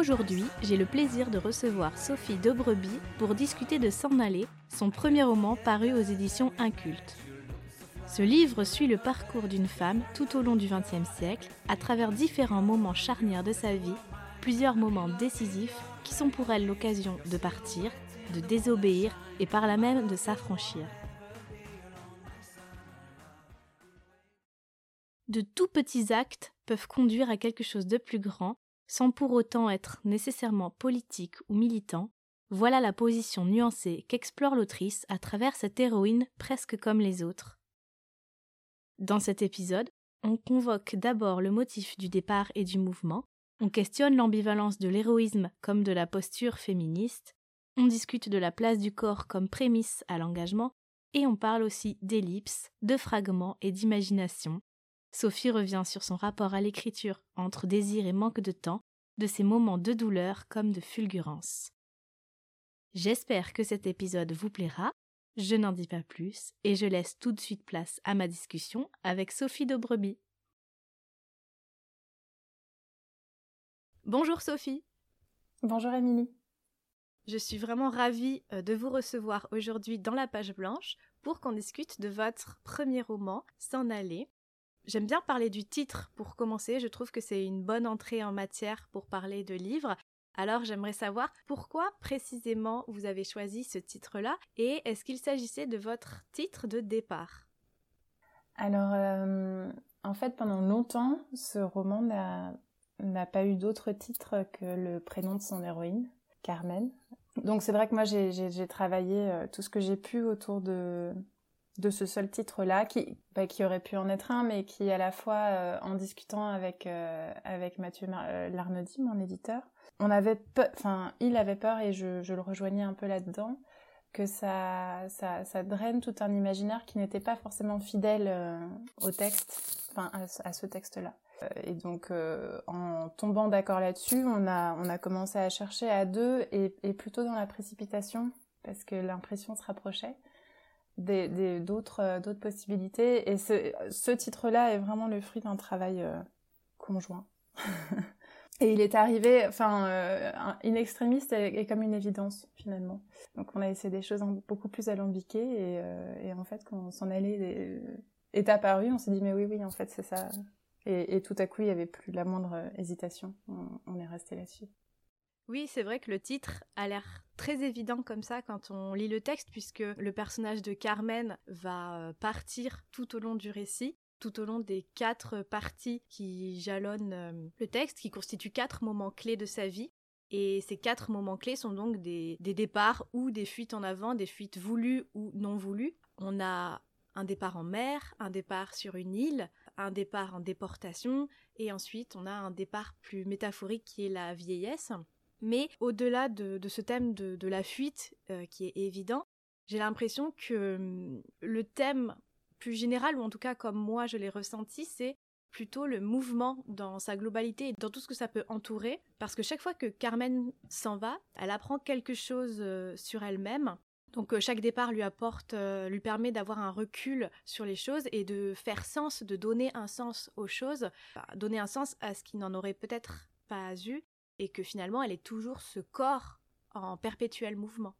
Aujourd'hui, j'ai le plaisir de recevoir Sophie Debreby pour discuter de S'en aller, son premier roman paru aux éditions Incultes. Ce livre suit le parcours d'une femme tout au long du XXe siècle, à travers différents moments charnières de sa vie, plusieurs moments décisifs qui sont pour elle l'occasion de partir, de désobéir et par là même de s'affranchir. De tout petits actes peuvent conduire à quelque chose de plus grand sans pour autant être nécessairement politique ou militant, voilà la position nuancée qu'explore l'autrice à travers cette héroïne presque comme les autres. Dans cet épisode, on convoque d'abord le motif du départ et du mouvement, on questionne l'ambivalence de l'héroïsme comme de la posture féministe, on discute de la place du corps comme prémisse à l'engagement, et on parle aussi d'ellipses, de fragments et d'imagination, Sophie revient sur son rapport à l'écriture entre désir et manque de temps, de ses moments de douleur comme de fulgurance. J'espère que cet épisode vous plaira. Je n'en dis pas plus et je laisse tout de suite place à ma discussion avec Sophie Dobreby. Bonjour Sophie. Bonjour Émilie. Je suis vraiment ravie euh, de vous recevoir aujourd'hui dans la page blanche pour qu'on discute de votre premier roman, S'en aller, J'aime bien parler du titre pour commencer, je trouve que c'est une bonne entrée en matière pour parler de livres. Alors j'aimerais savoir pourquoi précisément vous avez choisi ce titre-là et est-ce qu'il s'agissait de votre titre de départ? Alors euh, en fait pendant longtemps ce roman n'a pas eu d'autre titre que le prénom de son héroïne, Carmen. Donc c'est vrai que moi j'ai travaillé euh, tout ce que j'ai pu autour de, de ce seul titre-là, qui, bah, qui aurait pu en être un, mais qui à la fois, euh, en discutant avec, euh, avec Mathieu euh, Larnedy, mon éditeur, on avait enfin, il avait peur, et je, je le rejoignais un peu là-dedans, que ça, ça, ça, draine tout un imaginaire qui n'était pas forcément fidèle au texte, enfin, à, ce texte-là. Et donc, en tombant d'accord là-dessus, on a, on a commencé à chercher à deux et plutôt dans la précipitation, parce que l'impression se rapprochait d'autres euh, d'autres possibilités. Et ce, titre-là est vraiment le fruit d'un travail euh, conjoint. et il est arrivé, enfin, euh, in et, comme une évidence finalement. Donc on a essayé des choses beaucoup plus alambiquées et, et en fait quand on s'en allait est apparu, on s'est dit mais oui oui en fait c'est ça. Et, tout à coup il y avait plus la moindre hésitation. On, on est resté là-dessus. Oui, c'est vrai que le titre a l'air très évident comme ça quand on lit le texte, puisque le personnage de Carmen va euh, partir tout au long du récit tout au long des quatre parties qui jalonnent euh, le texte, qui constituent quatre moments clés de sa vie. Et ces quatre moments clés sont donc des, des, départs ou des fuites en avant, des fuites voulues ou non voulues. On a un départ en mer, un départ sur une île, un départ en déportation, et ensuite on a un départ plus métaphorique qui est la vieillesse. Mais au-delà de, ce thème de, la fuite, euh, qui est évident, j'ai l'impression que hum, le thème plus général, ou en tout cas comme moi je l'ai ressenti, c'est plutôt le mouvement dans sa globalité et dans tout ce que ça peut entourer. Parce que chaque fois que Carmen s'en va, elle apprend quelque chose euh, sur elle-même. Donc euh, chaque départ lui apporte, lui permet d'avoir un recul sur les choses et de faire sens, de donner un sens aux choses, donner un sens à ce qui n'en aurait peut-être pas eu et que finalement elle est toujours ce corps en perpétuel mouvement.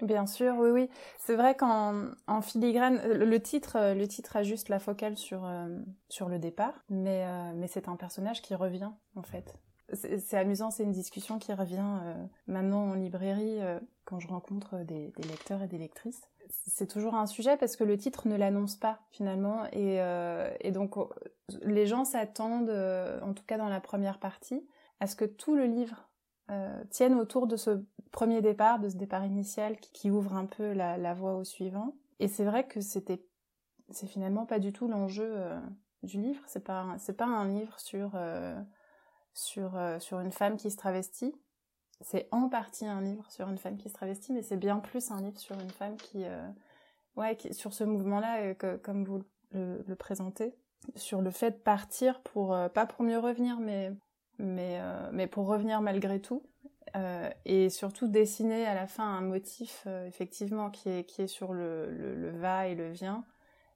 Bien sûr, oui, oui. C'est vrai qu'en en filigrane, le titre, le titre a juste la focale sur, euh, sur le départ, mais, euh, mais c'est un personnage qui revient, en fait. C'est amusant, c'est une discussion qui revient euh, maintenant en librairie quand je rencontre des, lecteurs et des lectrices. C'est toujours un sujet parce que le titre ne l'annonce pas finalement et, et donc les gens s'attendent, en tout cas dans la première partie, à ce que tout le livre euh, tienne autour de ce premier départ, de ce départ initial qui, ouvre un peu la, voie au suivant. Et c'est vrai que c'était, c'est finalement pas du tout l'enjeu euh, du livre. C'est pas, c'est pas un livre sur euh, sur sur une femme qui se travestit. c'est en partie un livre sur une femme qui se travestit, mais c'est bien plus un livre sur une femme qui, euh, ouais, sur ce mouvement-là, que, comme vous le, le, présentez, sur le fait de partir pour, pas pour mieux revenir, mais, mais, mais pour revenir malgré tout. Euh, et surtout dessiner à la fin un motif euh, effectivement qui est, qui est sur le, le, va et le vient,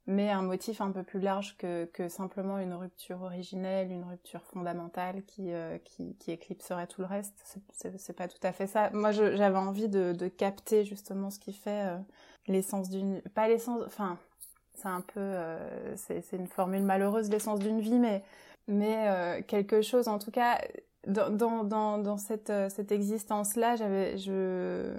mais un motif un peu plus large que, que simplement une rupture originelle, une rupture fondamentale qui, euh, qui, éclipserait tout le reste. C'est pas tout à fait ça. Moi, j'avais envie de, de, capter justement ce qui fait euh, l'essence d'une... Pas l'essence... Enfin, c'est un peu... c'est une formule malheureuse, l'essence d'une vie, mais mais quelque chose en tout cas dans, dans, dans, cette, euh, cette existence-là, j'avais, je,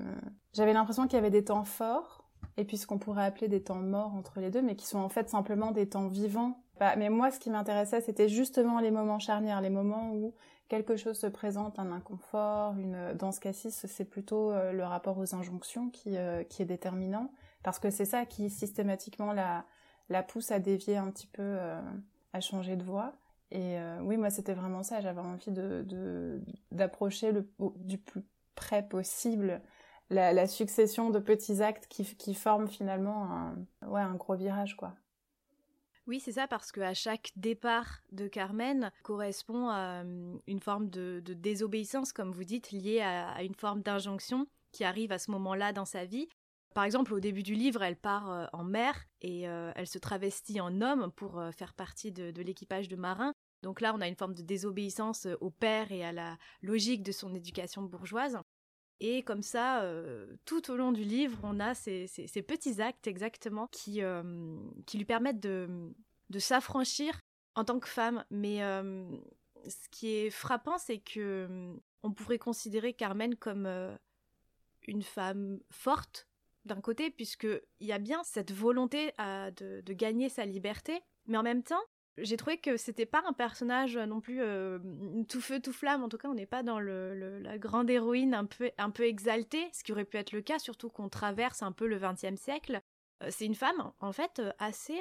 j'avais l'impression qu'il y avait des temps forts, et puis ce qu'on pourrait appeler des temps morts entre les deux, mais qui sont en fait simplement des temps vivants. Bah, mais moi, ce qui m'intéressait, c'était justement les moments charnières, les moments où quelque chose se présente, un inconfort, une... dans ce cas-ci, c'est plutôt euh, le rapport aux injonctions qui, euh, qui est déterminant, parce que c'est ça qui systématiquement la, la pousse à dévier un petit peu, à changer de voie. Et euh, oui, moi, c'était vraiment ça. J'avais envie de, d'approcher du plus près possible la, succession de petits actes qui, qui forment finalement un, ouais, un gros virage, quoi. Oui, c'est ça, parce qu'à chaque départ de Carmen correspond euh, une forme de, désobéissance, comme vous dites, liée à une forme d'injonction qui arrive à ce moment-là dans sa vie. Par exemple, au début du livre, elle part euh, en mer et euh, elle se travestit en homme pour euh, faire partie de, l'équipage de marins. Donc là, on a une forme de désobéissance au père et à la logique de son éducation bourgeoise. Et comme ça, tout au long du livre, on a ces, petits actes exactement qui, lui permettent de, de s'affranchir en tant que femme. Mais ce qui est frappant, c'est que on pourrait considérer Carmen comme une femme forte, d'un côté, puisqu'il y a bien cette volonté euh, de, gagner sa liberté, mais en même temps, j'ai trouvé que c'était pas un personnage non plus euh, tout feu tout flamme. En tout cas, on n'est pas dans le, la grande héroïne un peu un peu exaltée, ce qui aurait pu être le cas, surtout qu'on traverse un peu le XXe siècle. Euh, c'est une femme en fait assez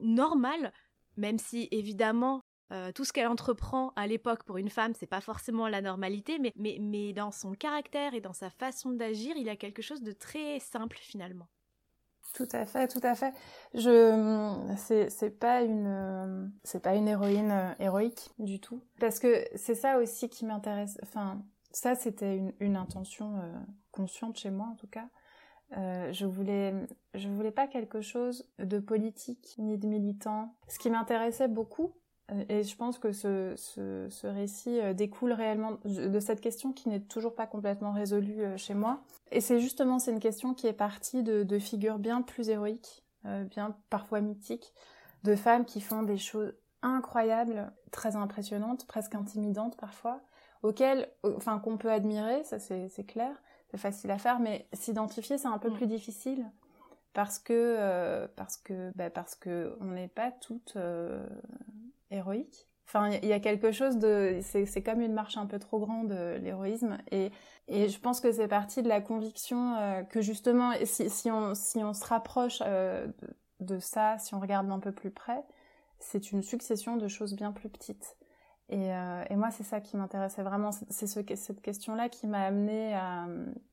normale, même si évidemment euh, tout ce qu'elle entreprend à l'époque pour une femme, c'est pas forcément la normalité, mais, mais, mais dans son caractère et dans sa façon d'agir, il y a quelque chose de très simple finalement. Tout à fait, tout à fait. Je, c'est, c'est pas une, c'est pas une héroïne euh, héroïque du tout, parce que c'est ça aussi qui m'intéresse. Enfin, ça c'était une, intention euh, consciente chez moi en tout cas. Euh, je voulais, je voulais pas quelque chose de politique ni de militant. Ce qui m'intéressait beaucoup, euh, et je pense que ce, ce, ce, récit euh, découle réellement de cette question qui n'est toujours pas complètement résolue euh, chez moi. Et c'est justement, c'est une question qui est partie de, de figures bien plus héroïques, bien parfois mythiques, de femmes qui font des choses incroyables, très impressionnantes, presque intimidantes parfois, auxquelles, enfin, qu'on peut admirer, ça c'est clair, c'est facile à faire, mais s'identifier c'est un peu mm. plus difficile parce que parce que bah, parce que on n'est pas toutes héroïque. Enfin, il y a quelque chose de, c'est comme une marche un peu trop grande l'héroïsme, et, et je pense que c'est parti de la conviction euh, que justement, si, on si on se rapproche euh, de, ça, si on regarde un peu plus près, c'est une succession de choses bien plus petites. Et, euh, et moi, c'est ça qui m'intéressait vraiment. C'est ce, cette question-là qui m'a amené à,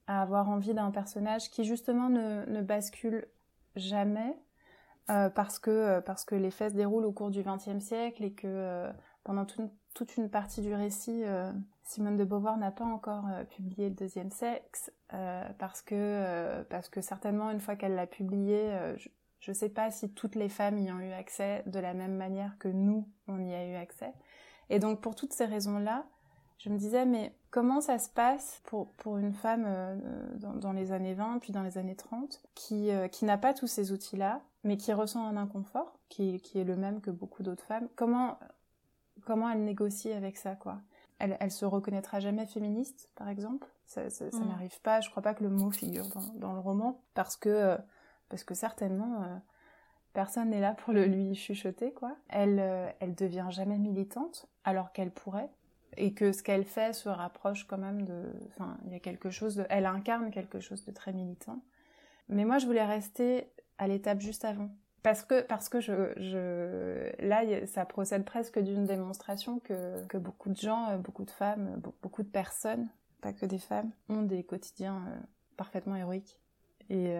à, avoir envie d'un personnage qui justement ne, ne bascule jamais, euh, parce que euh, parce que les faits se déroulent au cours du XXe siècle et que euh, pendant toute une partie du récit, Simone de Beauvoir n'a pas encore publié le deuxième sexe parce que parce que certainement une fois qu'elle l'a publié, je ne sais pas si toutes les femmes y ont eu accès de la même manière que nous on y a eu accès. Et donc pour toutes ces raisons-là, je me disais, mais comment ça se passe pour, pour une femme dans, les années 20 puis dans les années 30 qui, qui n'a pas tous ces outils-là, mais qui ressent un inconfort, qui, qui est le même que beaucoup d'autres femmes Comment, comment elle négocie avec ça, quoi? Elle, elle se reconnaîtra jamais féministe, par exemple? Ça, ça, ça mm. n'arrive pas. Je crois pas que le mot figure dans, dans le roman, parce que, euh, parce que certainement personne n'est là pour le lui chuchoter, quoi. Elle, elle devient jamais militante, alors qu'elle pourrait et que ce qu'elle fait se rapproche quand même de enfin il y a quelque chose de elle incarne quelque chose de très militant mais moi je voulais rester à l'étape juste avant parce que parce que je, je là ça procède presque d'une démonstration que que beaucoup de gens beaucoup de femmes beaucoup de personnes pas que des femmes, ont des quotidiens parfaitement héroïques. Et,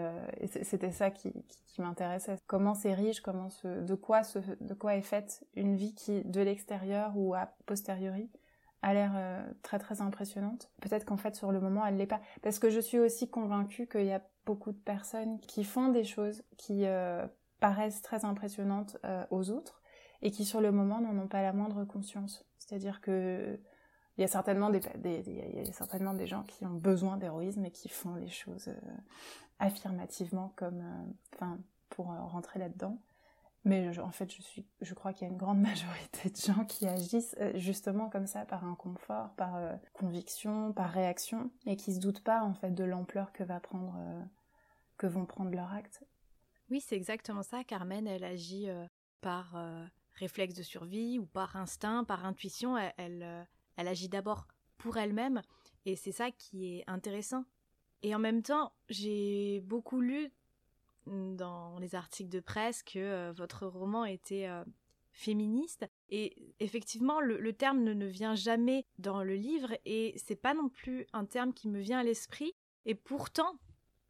c'était ça qui, m'intéressait. Comment c'est riche, comment de quoi de quoi est faite une vie qui, de l'extérieur ou a posteriori, a l'air très très impressionnante. Peut-être qu'en fait sur le moment elle l'est pas. Parce que je suis aussi convaincue qu'il y a beaucoup de personnes qui font des choses qui paraissent très impressionnantes aux autres et qui sur le moment n'en ont pas la moindre conscience. C'est-à-dire que il y a certainement des, y a certainement des gens qui ont besoin d'héroïsme et qui font les choses euh, affirmativement comme euh, enfin pour euh, rentrer là-dedans mais en fait je suis je crois qu'il y a une grande majorité de gens qui agissent justement comme ça par inconfort par conviction par réaction et qui se doutent pas en fait de l'ampleur que prendre que vont prendre leurs actes oui c'est exactement ça Carmen elle agit par réflexe de survie ou par instinct par intuition elle elle agit d'abord pour elle-même, et c'est ça qui est intéressant. Et en même temps, j'ai beaucoup lu dans les articles de presse que euh, votre roman était euh, féministe. Et effectivement, le, terme ne, vient jamais dans le livre et c'est pas non plus un terme qui me vient à l'esprit. Et pourtant,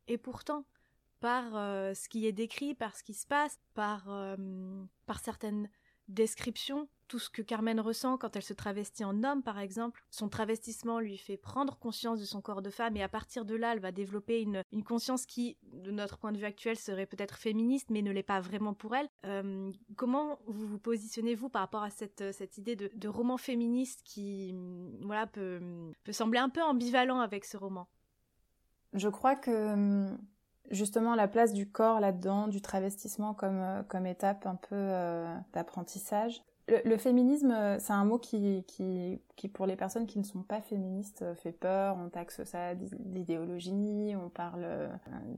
et pourtant, par euh, ce qui est décrit, par ce qui se passe, par, par certaines descriptions tout ce que Carmen ressent quand elle se travestit en homme, par exemple. Son travestissement lui fait prendre conscience de son corps de femme et à partir de là, elle va développer une, conscience qui, de notre point de vue actuel, serait peut-être féministe, mais ne l'est pas vraiment pour elle. Euh, comment vous vous positionnez-vous par rapport à cette, cette idée de, roman féministe qui, voilà, peut, peut sembler un peu ambivalent avec ce roman? Je crois que justement la place du corps là-dedans, du travestissement comme, euh, comme étape un peu euh, d'apprentissage, le, féminisme, euh, c'est un mot qui, qui, pour les personnes qui ne sont pas féministes, fait peur. On taxe ça d'idéologie, on parle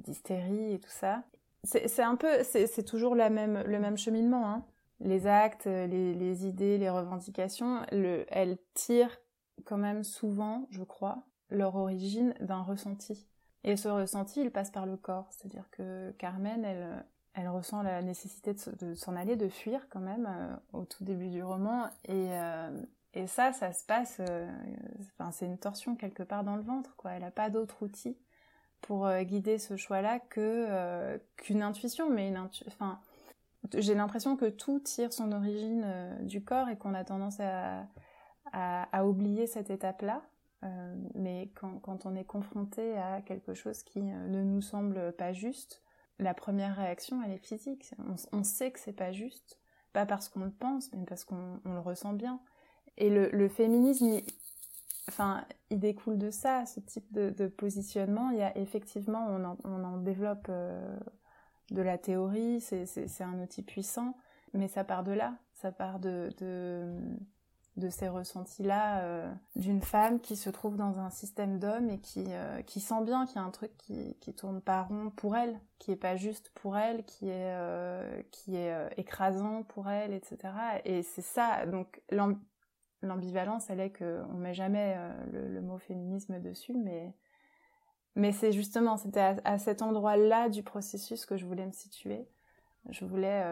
d'hystérie et tout ça. C'est un peu, c'est toujours la même, le même cheminement. Hein. Les actes, les, les, idées, les revendications, le, elles tirent quand même souvent, je crois, leur origine d'un ressenti. Et ce ressenti, il passe par le corps. C'est-à-dire que Carmen, elle, elle ressent la nécessité de, s'en aller, de fuir quand même euh, au tout début du roman. Et, euh, ça, ça se passe, euh, c'est une torsion quelque part dans le ventre, quoi. Elle n'a pas d'autre outil pour guider ce choix-là qu'une intuition, mais une j'ai l'impression que tout tire son origine du corps et qu'on a tendance à, à, oublier cette étape-là. Mais quand, on est confronté à quelque chose qui ne nous semble pas juste, la première réaction, elle est physique. On, sait que c'est pas juste, pas parce qu'on le pense, mais parce qu'on le ressent bien. Et le, féminisme, il, enfin, il découle de ça, ce type de, positionnement. Il y a effectivement, on en, développe euh, de la théorie, c'est un outil puissant, mais ça part de là, ça part de ces ressentis-là euh, d'une femme qui se trouve dans un système d'hommes et qui, euh, qui sent bien qu'il y a un truc qui, qui tourne pas rond pour elle, qui est pas juste pour elle, qui est, euh, qui est écrasant pour elle, etc. Et c'est ça, donc l'ambivalence, elle est qu'on met jamais le, mot féminisme dessus, mais, mais c'est justement, c'était à, cet endroit-là du processus que je voulais me situer. Je voulais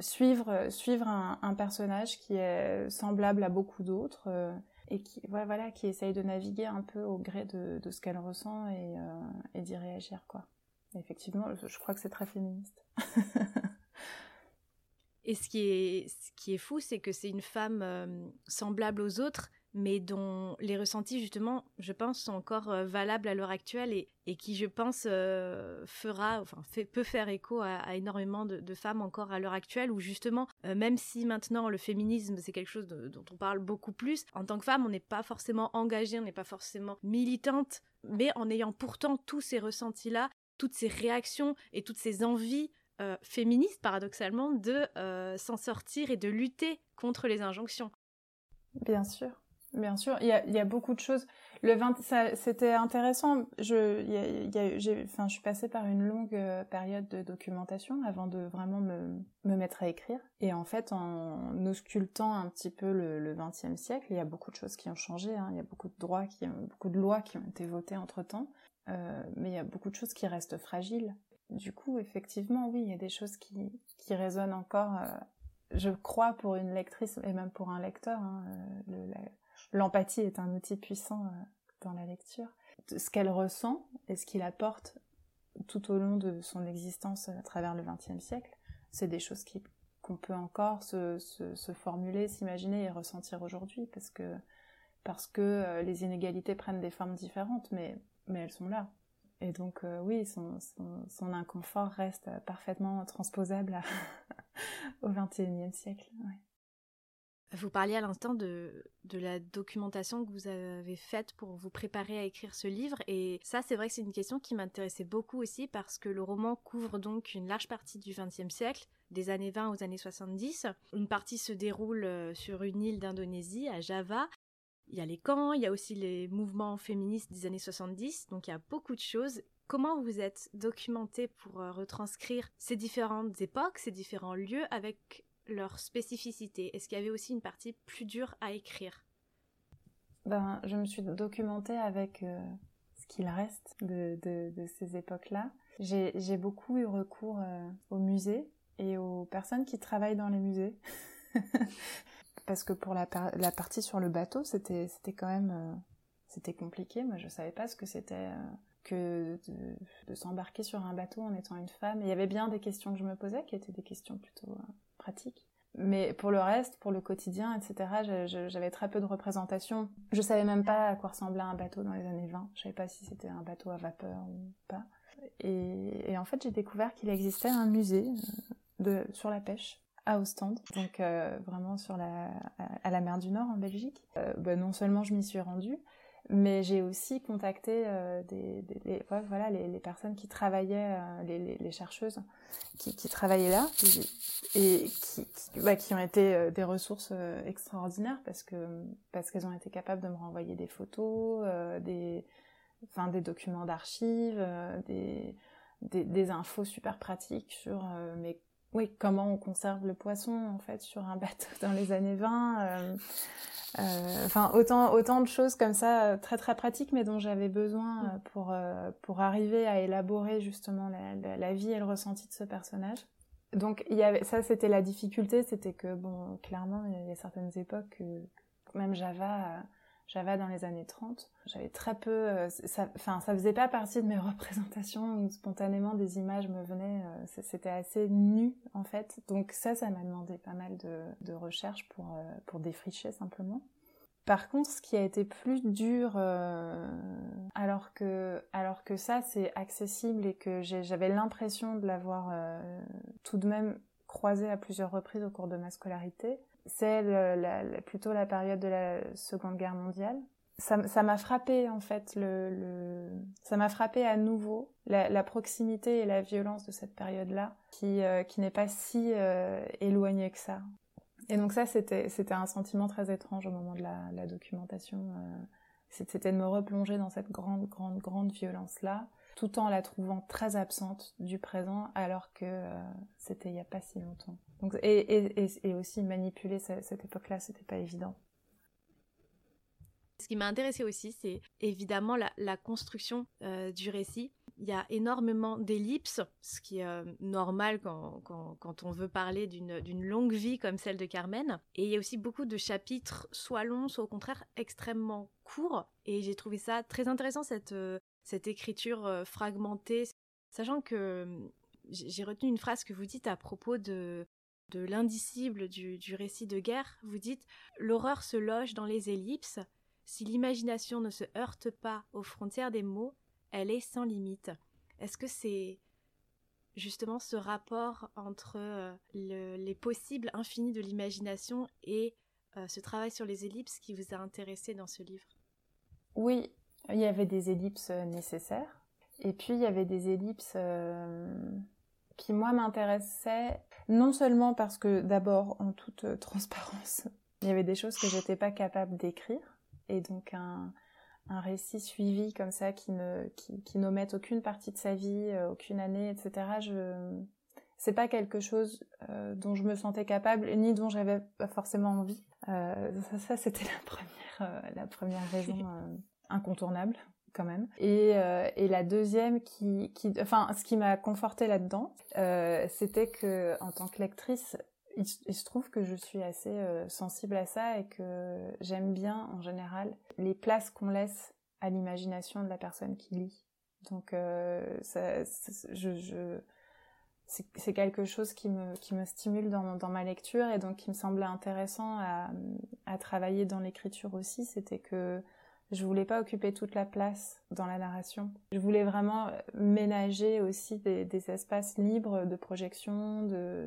suivre, suivre un, personnage qui est semblable à beaucoup d'autres euh, et qui, voilà, qui essaye de naviguer un peu au gré de, ce qu'elle ressent et, euh, d'y réagir, quoi. effectivement, je crois que c'est très féministe. et ce qui est, ce qui est fou, c'est que c'est une femme euh, semblable aux autres, mais dont les ressentis, justement, je pense, sont encore euh, valables à l'heure actuelle et, qui, je pense, euh, fera, enfin, peut faire écho à, énormément de, femmes encore à l'heure actuelle, où justement, euh, même si maintenant le féminisme, c'est quelque chose dont on parle beaucoup plus, en tant que femme, on n'est pas forcément engagée, on n'est pas forcément militante, mais en ayant pourtant tous ces ressentis-là, toutes ces réactions et toutes ces envies féministes, paradoxalement, de s'en sortir et de lutter contre les injonctions. Bien sûr. Bien sûr, il y a, beaucoup de choses. Le 20, c'était intéressant. Je, enfin, je suis passée par une longue euh, période de documentation avant de vraiment me, me mettre à écrire. Et en fait, en auscultant un petit peu le, 20e siècle, il y a beaucoup de choses qui ont changé. Hein. Il y a beaucoup de droits, qui, beaucoup de lois qui ont été votées entre temps. Euh, mais il y a beaucoup de choses qui restent fragiles. Du coup, effectivement, oui, il y a des choses qui, qui résonnent encore. Euh, je crois pour une lectrice et même pour un lecteur. Hein, l'empathie est un outil puissant euh, dans la lecture. Ce qu'elle ressent et ce qu'il apporte tout au long de son existence à travers le XXe siècle, c'est des choses qu'on peut encore se, formuler, s'imaginer et ressentir aujourd'hui, parce que parce que euh, les inégalités prennent des formes différentes, mais, mais elles sont là. Et donc euh, oui, son, son, inconfort reste parfaitement transposable au XXIe siècle. Vous parliez à l'instant de, la documentation que vous avez faite pour vous préparer à écrire ce livre. Et ça, c'est vrai que c'est une question qui m'intéressait beaucoup aussi parce que le roman couvre donc une large partie du XXe siècle, des années 20 aux années 70. Une partie se déroule euh, sur une île d'Indonésie, à Java, il y a les camps, il y a aussi les mouvements féministes des années 70, donc il y a beaucoup de choses. Comment vous êtes documenté pour euh, retranscrire ces différentes époques, ces différents lieux avec leurs spécificités Est-ce qu'il y avait aussi une partie plus dure à écrire? Ben, Je me suis documentée avec euh, ce qu'il reste de, ces époques-là. J'ai beaucoup eu recours euh, aux musées et aux personnes qui travaillent dans les musées. parce que pour la, partie sur le bateau, c'était quand même euh, compliqué. Moi, je savais pas ce que c'était que de s'embarquer sur un bateau en étant une femme. il y avait bien des questions que je me posais, qui étaient des questions plutôt euh. Mais pour le reste, pour le quotidien, etc., j'avais très peu de représentation. Je savais même pas à quoi ressemblait un bateau dans les années 20. Je savais pas si c'était un bateau à vapeur ou pas. Et, en fait, j'ai découvert qu'il existait un musée de, sur la pêche à Ostende, donc euh, vraiment sur la, à la mer du Nord en Belgique. Euh, bah, non seulement je m'y suis rendue, mais j'ai aussi contacté euh, des, voilà, les, personnes qui travaillaient, les, les, chercheuses qui, travaillaient là et qui, qui, ont été des ressources extraordinaires parce que parce qu'elles ont été capables de me renvoyer des photos, des, enfin, des documents d'archives, des, des, infos super pratiques sur mes oui, comment on conserve le poisson en fait sur un bateau dans les années 20. Euh, euh, enfin, autant, autant de choses comme ça, euh, très très pratiques, mais dont j'avais besoin mm. pour, pour arriver à élaborer justement la, la, vie et le ressenti de ce personnage. Donc, il y avait, ça c'était la difficulté, c'était que, bon, clairement, il y a certaines époques, même Java Java dans les années 30. J'avais très peu, euh, ça, enfin, ça faisait pas partie de mes représentations spontanément des images me venaient. Euh, c'était assez nu en fait. Donc ça, ça m'a demandé pas mal de, recherches pour euh, pour défricher simplement. Par contre, ce qui a été plus dur, alors que ça c'est accessible et que j'avais l'impression de l'avoir tout de même croisé à plusieurs reprises au cours de ma scolarité, c'est plutôt la période de la Seconde Guerre mondiale. Ça m'a frappé en fait, le, ça m'a frappé à nouveau la, proximité et la violence de cette période-là, qui, euh, qui n'est pas si euh, éloignée que ça. Et donc ça, c'était un sentiment très étrange au moment de la, la documentation. Euh, c'était de me replonger dans cette grande, grande, grande violence-là, tout en la trouvant très absente du présent, alors que c'était il n'y a pas si longtemps. Et, aussi manipuler cette, époque-là, c'était pas évident. Ce qui m'a intéressé aussi, c'est évidemment la, construction euh, du récit. Il y a énormément d'ellipses, ce qui est euh, normal quand, quand, on veut parler d'une longue vie comme celle de Carmen. Et il y a aussi beaucoup de chapitres, soit longs, soit au contraire extrêmement courts. Et j'ai trouvé ça très intéressant, cette, euh, cette écriture fragmentée, sachant que j'ai retenu une phrase que vous dites à propos de de l'indicible du, récit de guerre, vous dites L'horreur se loge dans les ellipses. Si l'imagination ne se heurte pas aux frontières des mots, elle est sans limite. Est-ce que c'est justement ce rapport entre euh, les possibles infinis de l'imagination et euh, ce travail sur les ellipses qui vous a intéressé dans ce livre? Oui, il y avait des ellipses euh, nécessaires. Et puis il y avait des ellipses qui moi m'intéressait non seulement parce que d'abord en toute euh, transparence il y avait des choses que j'étais pas capable d'écrire et donc un, un récit suivi comme ça qui ne qui, qui n'omette aucune partie de sa vie euh, aucune année etc c'est pas quelque chose euh, dont je me sentais capable ni dont j'avais forcément envie ça, ça c'était la première la première raison incontournable quand même. Et, euh, et la deuxième qui, qui, enfin, ce qui m'a conforté là-dedans, euh, c'était que en tant que lectrice, il, se trouve que je suis assez euh, sensible à ça et que j'aime bien en général les places qu'on laisse à l'imagination de la personne qui lit. Donc, ça, je, c'est quelque chose qui me, qui me stimule dans, dans, ma lecture et donc qui me semblait intéressant à, à travailler dans l'écriture aussi, c'était que je voulais pas occuper toute la place dans la narration. Je voulais vraiment ménager aussi des, espaces libres de projection, de,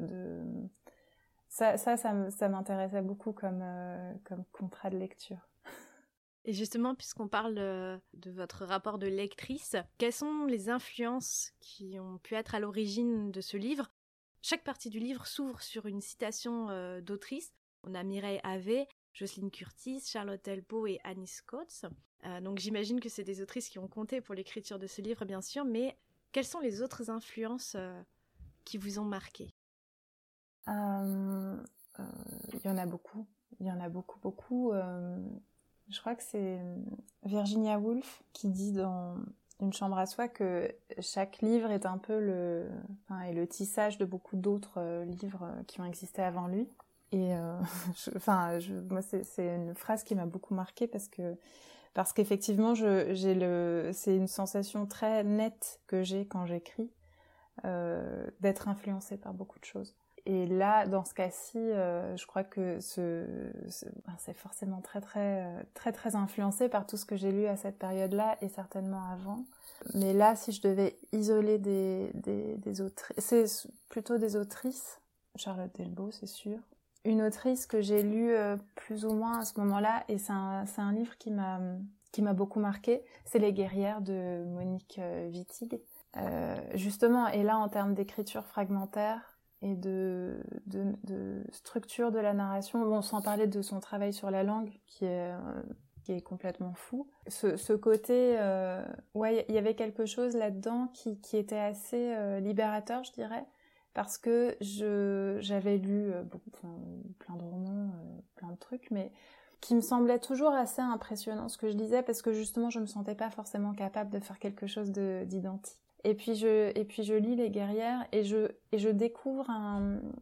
ça, ça, ça m'intéressait beaucoup comme, euh, comme contrat de lecture. Et justement, puisqu'on parle euh, de votre rapport de lectrice, quelles sont les influences qui ont pu être à l'origine de ce livre? Chaque partie du livre s'ouvre sur une citation euh, d'autrice. On a Mireille Ave, Jocelyne Curtis, Charlotte Elbo et Annie Scott. Euh, donc j'imagine que c'est des autrices qui ont compté pour l'écriture de ce livre, bien sûr, mais quelles sont les autres influences qui vous ont marqué? Il y en a beaucoup. Il y en a beaucoup, beaucoup. Je crois que c'est euh, Virginia Woolf qui dit dans Une chambre à soi que chaque livre est un peu le, le tissage de beaucoup d'autres euh, livres euh, qui ont existé avant lui. Et enfin, je, moi, c'est une phrase qui m'a beaucoup marquée parce que parce qu'effectivement, c'est une sensation très nette que j'ai quand j'écris euh, d'être influencée par beaucoup de choses. Et là, dans ce cas-ci, euh, je crois que ben, c'est forcément très très euh, très très influencé par tout ce que j'ai lu à cette période-là et certainement avant. Mais là, si je devais isoler des des, des autrices, c'est plutôt des autrices. Charlotte Delbo, c'est sûr. Une autrice que j'ai lue euh, plus ou moins à ce moment-là, et c'est un, livre qui m'a beaucoup marqué, c'est Les guerrières de Monique Wittig. justement, et là en termes d'écriture fragmentaire, et de, structure de la narration, sans parler de son travail sur la langue, qui est, euh, complètement fou. Ce, côté, euh, ouais, il y avait quelque chose là-dedans qui, était assez euh, libérateur, je dirais, parce que j'avais lu beaucoup, plein de romans, plein de trucs, mais qui me semblait toujours assez impressionnant ce que je lisais, parce que justement, je me sentais pas forcément capable de faire quelque chose d'identique. Et puis je et puis je lis les guerrières et je et je découvre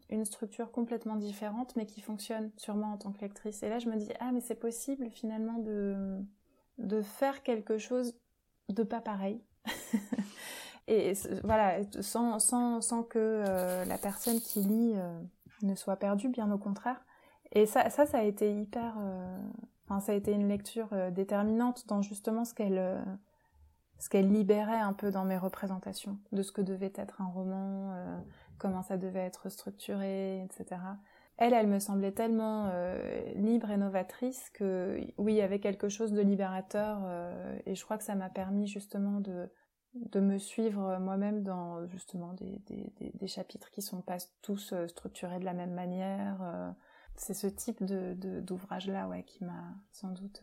une structure complètement différente mais qui fonctionne moi en tant que lectrice. Et là je me dis ah mais c'est possible finalement de de faire quelque chose de pas pareil. et voilà sans sans sans que euh, la personne qui lit euh, ne soit perdue bien au contraire. Et ça ça a été hyper euh, ça a été une lecture déterminante dans justement ce qu'elle ce qu'elle libérait un peu dans mes représentations de ce que devait être un roman, comment ça devait être structuré, etc. Elle, elle me semblait tellement libre et novatrice que oui, il y avait quelque chose de libérateur et je crois que ça m'a permis justement de de me suivre moi-même dans justement des, des, chapitres qui sont pas tous structurés de la même manière. c'est ce type de d'ouvrage là ouais qui m'a sans doute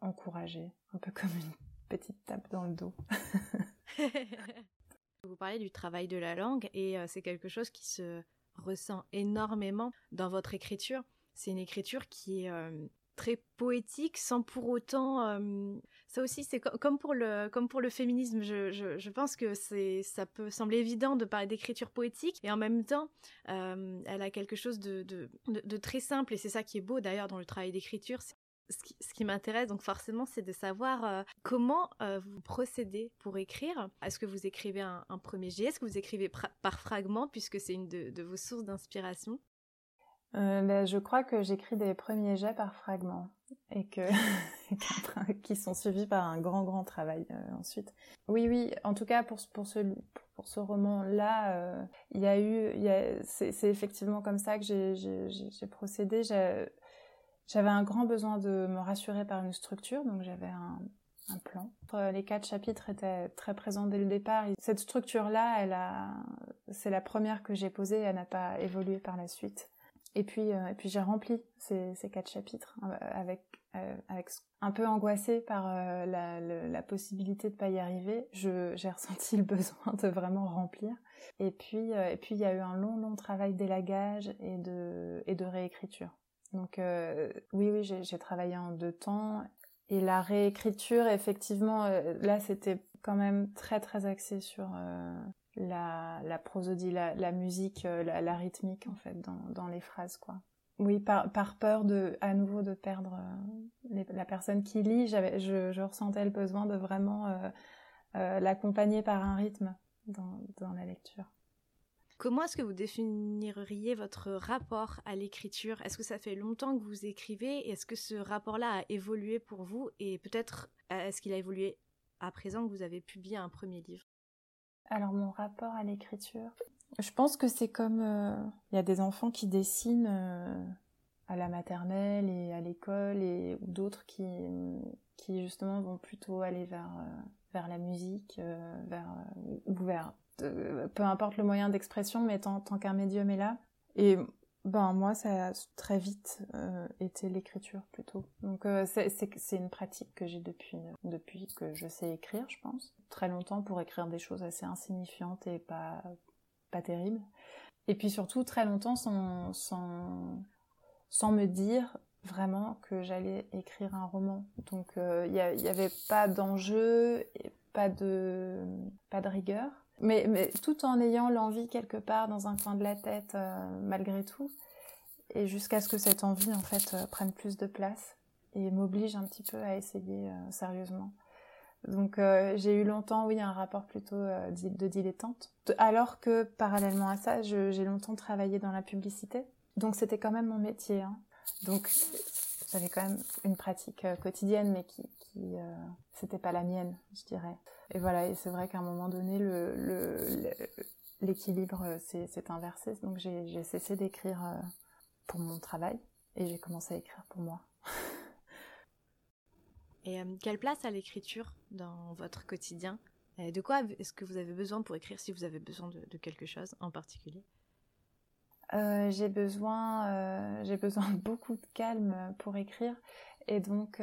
encouragée, un peu comme une petite tape dans le dos. Vous parlez du travail de la langue et euh, c'est quelque chose qui se ressent énormément dans votre écriture. C'est une écriture qui est euh, très poétique sans pour autant ça aussi c'est comme pour le comme pour le féminisme je, je, pense que c'est ça peut sembler évident de parler d'écriture poétique et en même temps elle a quelque chose de, de, très simple et c'est ça qui est beau d'ailleurs dans le travail d'écriture ce qui, m'intéresse donc forcément, c'est de savoir comment vous procédez pour écrire. Est-ce que vous écrivez un, premier jet? Est-ce que vous écrivez par fragment? Puisque c'est une de, vos sources d'inspiration euh, ben, Je crois que j'écris des premiers jets par fragment et que qui sont suivis par un grand grand travail ensuite. Oui oui, en tout cas pour pour ce pour ce roman là, il y a eu c'est effectivement comme ça que j'ai procédé. J'ai j'avais un grand besoin de me rassurer par une structure, donc j'avais un, un plan. Euh, les quatre chapitres étaient très présents dès le départ. Cette structure-là, elle a, c'est la première que j'ai posée, elle n'a pas évolué par la suite. Et puis, euh, et puis j'ai rempli ces, quatre chapitres euh, avec, avec un peu angoissée par la, possibilité de pas y arriver. J'ai ressenti le besoin de vraiment remplir. Et puis, et puis il y a eu un long, long travail d'élagage et de, et de réécriture. Donc euh, oui, oui, j'ai travaillé en deux temps. Et la réécriture, effectivement, euh, là, c'était quand même très, très axé sur euh, la, prosodie, la, musique, la, la, rythmique, en fait, dans, les phrases, quoi. oui, par, peur de, à nouveau de perdre la personne qui lit, je, ressentais le besoin de vraiment l'accompagner par un rythme dans la lecture. Comment est-ce que vous définiriez votre rapport à l'écriture? Est-ce que ça fait longtemps que vous écrivez? Est-ce que ce rapport-là a évolué pour vous? Et peut-être est-ce qu'il a évolué à présent que vous avez publié un premier livre? Alors mon rapport à l'écriture, je pense que c'est comme euh, il y a des enfants qui dessinent euh, à la maternelle et à l'école et d'autres qui justement vont plutôt aller vers euh, la musique, vers ou vers peu importe le moyen d'expression, mais tant, tant qu'un médium est là. Ben moi, ça a très vite euh, été l'écriture plutôt. Donc euh, c'est une pratique que j'ai depuis depuis que je sais écrire, je pense. Très longtemps pour écrire des choses assez insignifiantes et pas pas terribles. Et puis surtout très longtemps sans sans sans me dire vraiment que j'allais écrire un roman. Donc il euh, n'y avait pas d'enjeu, pas de pas de rigueur. Mais, tout en ayant l'envie quelque part dans un coin de la tête, euh, malgré tout. Et jusqu'à ce que cette envie, en fait, euh, prenne plus de place et m'oblige un petit peu à essayer euh, sérieusement. Donc j'ai eu longtemps, oui, un rapport plutôt de dilettante. Alors que parallèlement à ça, j'ai longtemps travaillé dans la publicité. Donc c'était quand même mon métier. Hein. Donc j'avais quand même une pratique quotidienne, mais qui, qui c'était pas la mienne, je dirais. Et voilà, et c'est vrai qu'à un moment donné, l'équilibre euh, s'est inversé. Donc j'ai cessé d'écrire euh, pour mon travail et j'ai commencé à écrire pour moi. et euh, quelle place a l'écriture dans votre quotidien? De quoi est-ce que vous avez besoin pour écrire si vous avez besoin de, quelque chose en particulier? J'ai besoin, j'ai besoin de beaucoup de calme pour écrire et donc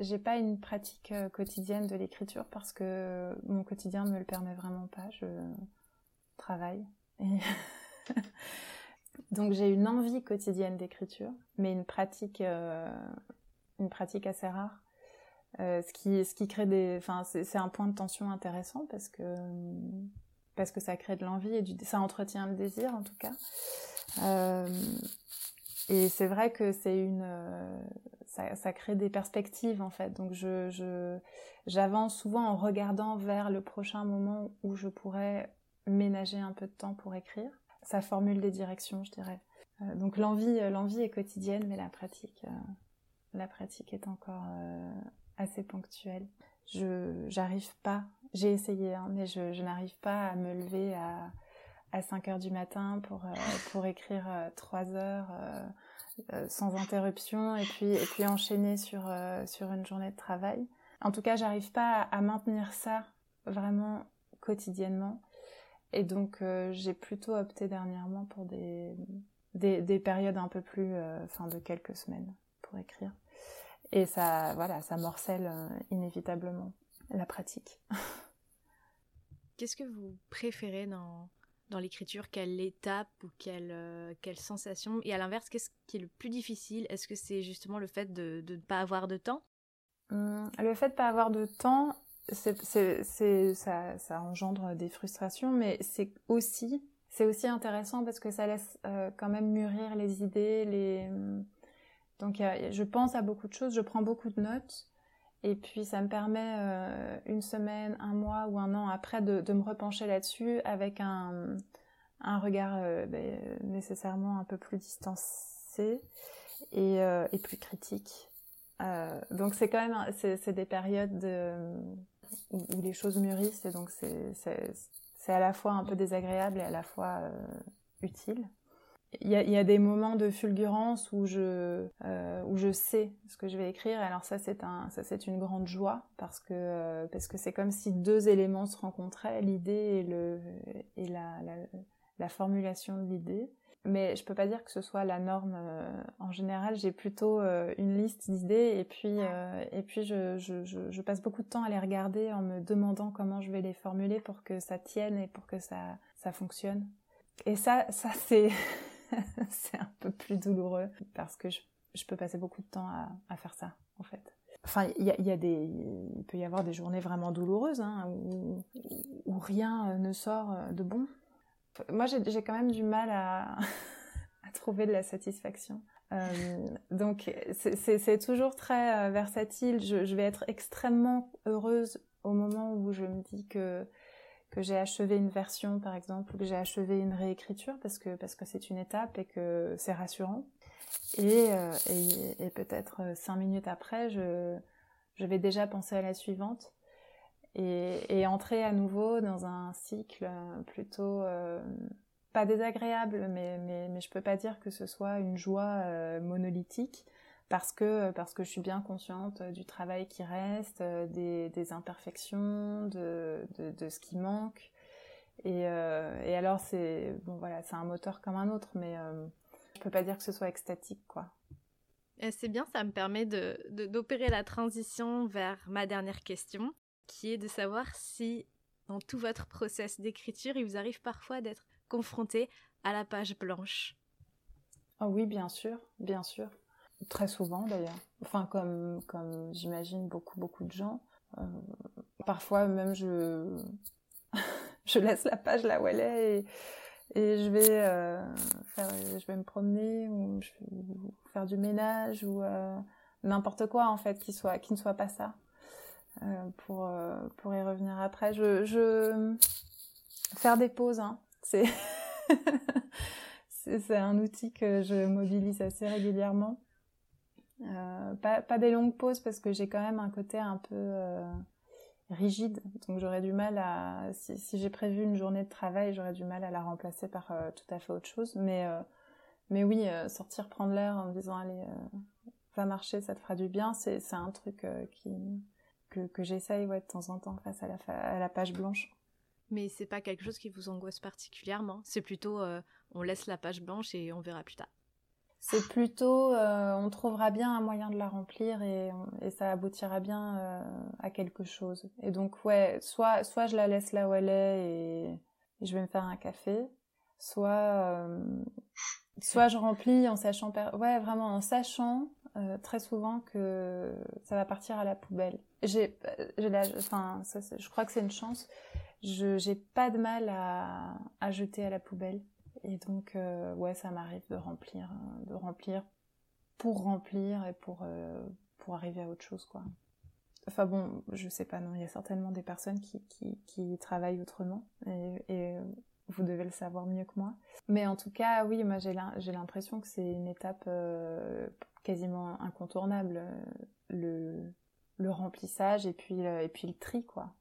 j'ai pas une pratique euh, quotidienne de l'écriture parce que mon quotidien me le permet vraiment pas. Je travaille. Donc j'ai une envie quotidienne d'écriture, mais une pratique, euh, une pratique assez rare. Euh, ce qui, ce qui crée des, enfin c'est un point de tension intéressant parce que parce que ça crée de l'envie et ça entretient le désir en tout cas. et c'est vrai que c'est une ça, crée des perspectives en fait. Donc je, j'avance souvent en regardant vers le prochain moment où je pourrais ménager un peu de temps pour écrire. Ça formule des directions, je dirais. Euh, donc l'envie, euh, l'envie est quotidienne, mais la pratique, euh, la pratique est encore assez ponctuelle. Je, j'arrive pas. J'ai essayé, hein, mais je, je n'arrive pas à me lever à à 5 heures du matin pour pour écrire 3 heures euh, sans interruption et puis et puis enchaîner sur euh, sur une journée de travail. En tout cas, j'arrive pas à, maintenir ça vraiment quotidiennement. Et donc euh, j'ai plutôt opté dernièrement pour des, des, des périodes un peu plus, enfin de quelques semaines pour écrire. Et ça, voilà, ça morcelle inévitablement la pratique. Qu'est-ce que vous préférez dans, dans l'écriture? Quelle étape ou quelle, euh, quelle sensation? Et à l'inverse, qu'est-ce qui est le plus difficile? Est-ce que c'est justement le fait de ne pas avoir de temps? Hum, Le fait de ne pas avoir de temps, ça, ça, engendre des frustrations, mais c'est aussi, c'est aussi intéressant parce que ça laisse euh, quand même mûrir les idées. Hum, donc je pense à beaucoup de choses, je prends beaucoup de notes. Et puis ça me permet euh, une semaine, un mois ou un an après de, me repencher là-dessus avec un, regard euh, ben, nécessairement un peu plus distancé et, euh, plus critique. donc c'est quand même c'est des périodes de, où, où, les choses mûrissent et donc c'est à la fois un peu désagréable et à la fois utile il y a, y a, des moments de fulgurance où je euh, où je sais ce que je vais écrire. Alors ça c'est un ça c'est une grande joie parce que euh, parce que c'est comme si deux éléments se rencontraient, l'idée et le et la, la, la formulation de l'idée. Mais je peux pas dire que ce soit la norme. Euh, en général, j'ai plutôt euh, une liste d'idées et puis et puis je, je, je, je, passe beaucoup de temps à les regarder en me demandant comment je vais les formuler pour que ça tienne et pour que ça ça fonctionne. Et ça ça c'est c'est un peu plus douloureux parce que je, peux passer beaucoup de temps à, faire ça, en fait. Enfin, il y a, des, peut y avoir des journées vraiment douloureuses hein, où, rien ne sort de bon. Moi, j'ai quand même du mal à, trouver de la satisfaction. Euh, donc c'est toujours très euh, versatile. Je, vais être extrêmement heureuse au moment où je me dis que que j'ai achevé une version par exemple ou que j'ai achevé une réécriture parce que parce que c'est une étape et que c'est rassurant. Et, euh, et, peut-être cinq minutes après, je je vais déjà penser à la suivante et, entrer à nouveau dans un cycle plutôt euh, pas désagréable, mais, mais, mais je peux pas dire que ce soit une joie euh, monolithique parce que, parce que je suis bien consciente du travail qui reste, des, des imperfections, de, de, de, ce qui manque. Et, euh, et alors, c'est bon, voilà, c'est un moteur comme un autre, mais euh, je peux pas dire que ce soit extatique, quoi. C'est bien, ça me permet d'opérer de, d'opérer la transition vers ma dernière question, qui est de savoir si dans tout votre process d'écriture, il vous arrive parfois d'être confronté à la page blanche oh Oui, bien sûr, bien sûr. Très souvent d'ailleurs. Enfin, comme, comme j'imagine beaucoup, beaucoup de gens. Euh, parfois même je, je laisse la page là où elle est et, et je vais euh, je vais me promener ou faire du ménage ou euh, n'importe quoi en fait qui soit, qui ne soit pas ça. Pour pour y revenir après, je, je faire des pauses, hein. c'est c'est un outil que je mobilise assez régulièrement. Euh, pas, des longues pauses parce que j'ai quand même un côté un peu euh, rigide, donc j'aurais du mal à si, j'ai prévu une journée de travail, j'aurais du mal à la remplacer par euh, tout à fait autre chose. Mais mais oui, sortir prendre l'air en me disant allez va marcher, ça te fera du bien, c'est un truc que, j'essaye de temps en temps face à la, à la page blanche. Mais c'est pas quelque chose qui vous angoisse particulièrement. C'est plutôt on laisse la page blanche et on verra plus tard. C'est plutôt euh, on trouvera bien un moyen de la remplir et, et ça aboutira bien euh, à quelque chose. Et donc ouais, soit soit je la laisse là où elle est et, je vais me faire un café, soit euh, soit je remplis en sachant ouais vraiment en sachant euh, très souvent que ça va partir à la poubelle. J'ai, enfin, je crois que c'est une chance. Je, j'ai pas de mal à, à jeter à la poubelle. Et donc, euh, ouais, ça m'arrive de remplir, de remplir pour remplir et pour, euh, pour arriver à autre chose, quoi. Enfin bon, je sais pas, non, il y a certainement des personnes qui, qui, travaillent autrement et, vous devez le savoir mieux que moi. Mais en tout cas, oui, moi j'ai, l'impression que c'est une étape euh, quasiment incontournable, euh, le, le remplissage et puis, et puis le tri, quoi.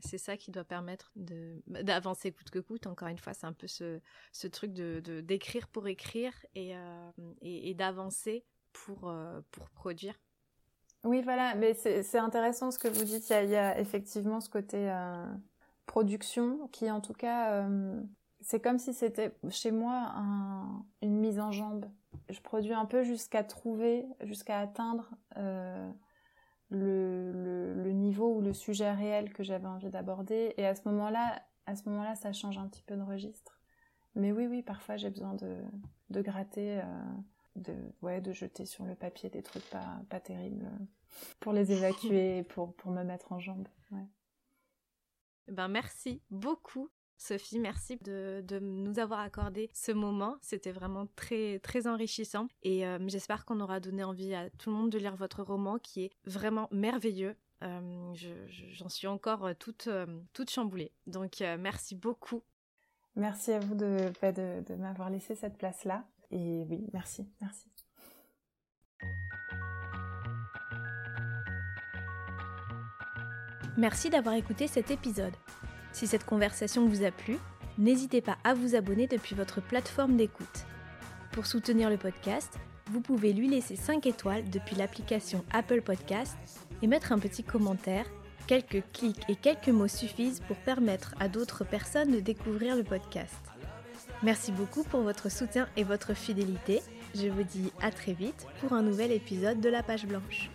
C'est ça qui doit permettre de d'avancer coûte que coûte. Encore une fois, c'est un peu ce, truc de d'écrire pour écrire et, euh, d'avancer pour, euh, pour produire. Oui, voilà, mais c'est intéressant ce que vous dites. Il y a, effectivement ce côté euh, production qui, en tout cas, c'est comme si c'était chez moi un, une mise en jambe. Je produis un peu jusqu'à trouver, jusqu'à atteindre le, le, niveau ou le sujet réel que j'avais envie d'aborder. Et à ce moment-là, à ce moment-là, ça change un petit peu de registre. Mais oui, oui, parfois j'ai besoin de, de gratter, euh, de, ouais, de jeter sur le papier des trucs pas, pas terribles pour les évacuer, pour, pour me mettre en jambe. Ouais. Ben merci beaucoup Sophie, merci de, de, nous avoir accordé ce moment. C'était vraiment très, très enrichissant. Et euh, j'espère qu'on aura donné envie à tout le monde de lire votre roman qui est vraiment merveilleux. Euh, J'en je, suis encore toute, euh, toute chamboulée. Donc, euh, merci beaucoup. Merci à vous de, de, de m'avoir laissé cette place-là. Et oui, merci, merci. Merci d'avoir écouté cet épisode. Si cette conversation vous a plu, n'hésitez pas à vous abonner depuis votre plateforme d'écoute. Pour soutenir le podcast, vous pouvez lui laisser 5 étoiles depuis l'application Apple Podcast et mettre un petit commentaire. Quelques clics et quelques mots suffisent pour permettre à d'autres personnes de découvrir le podcast. Merci beaucoup pour votre soutien et votre fidélité. Je vous dis à très vite pour un nouvel épisode de La Page Blanche.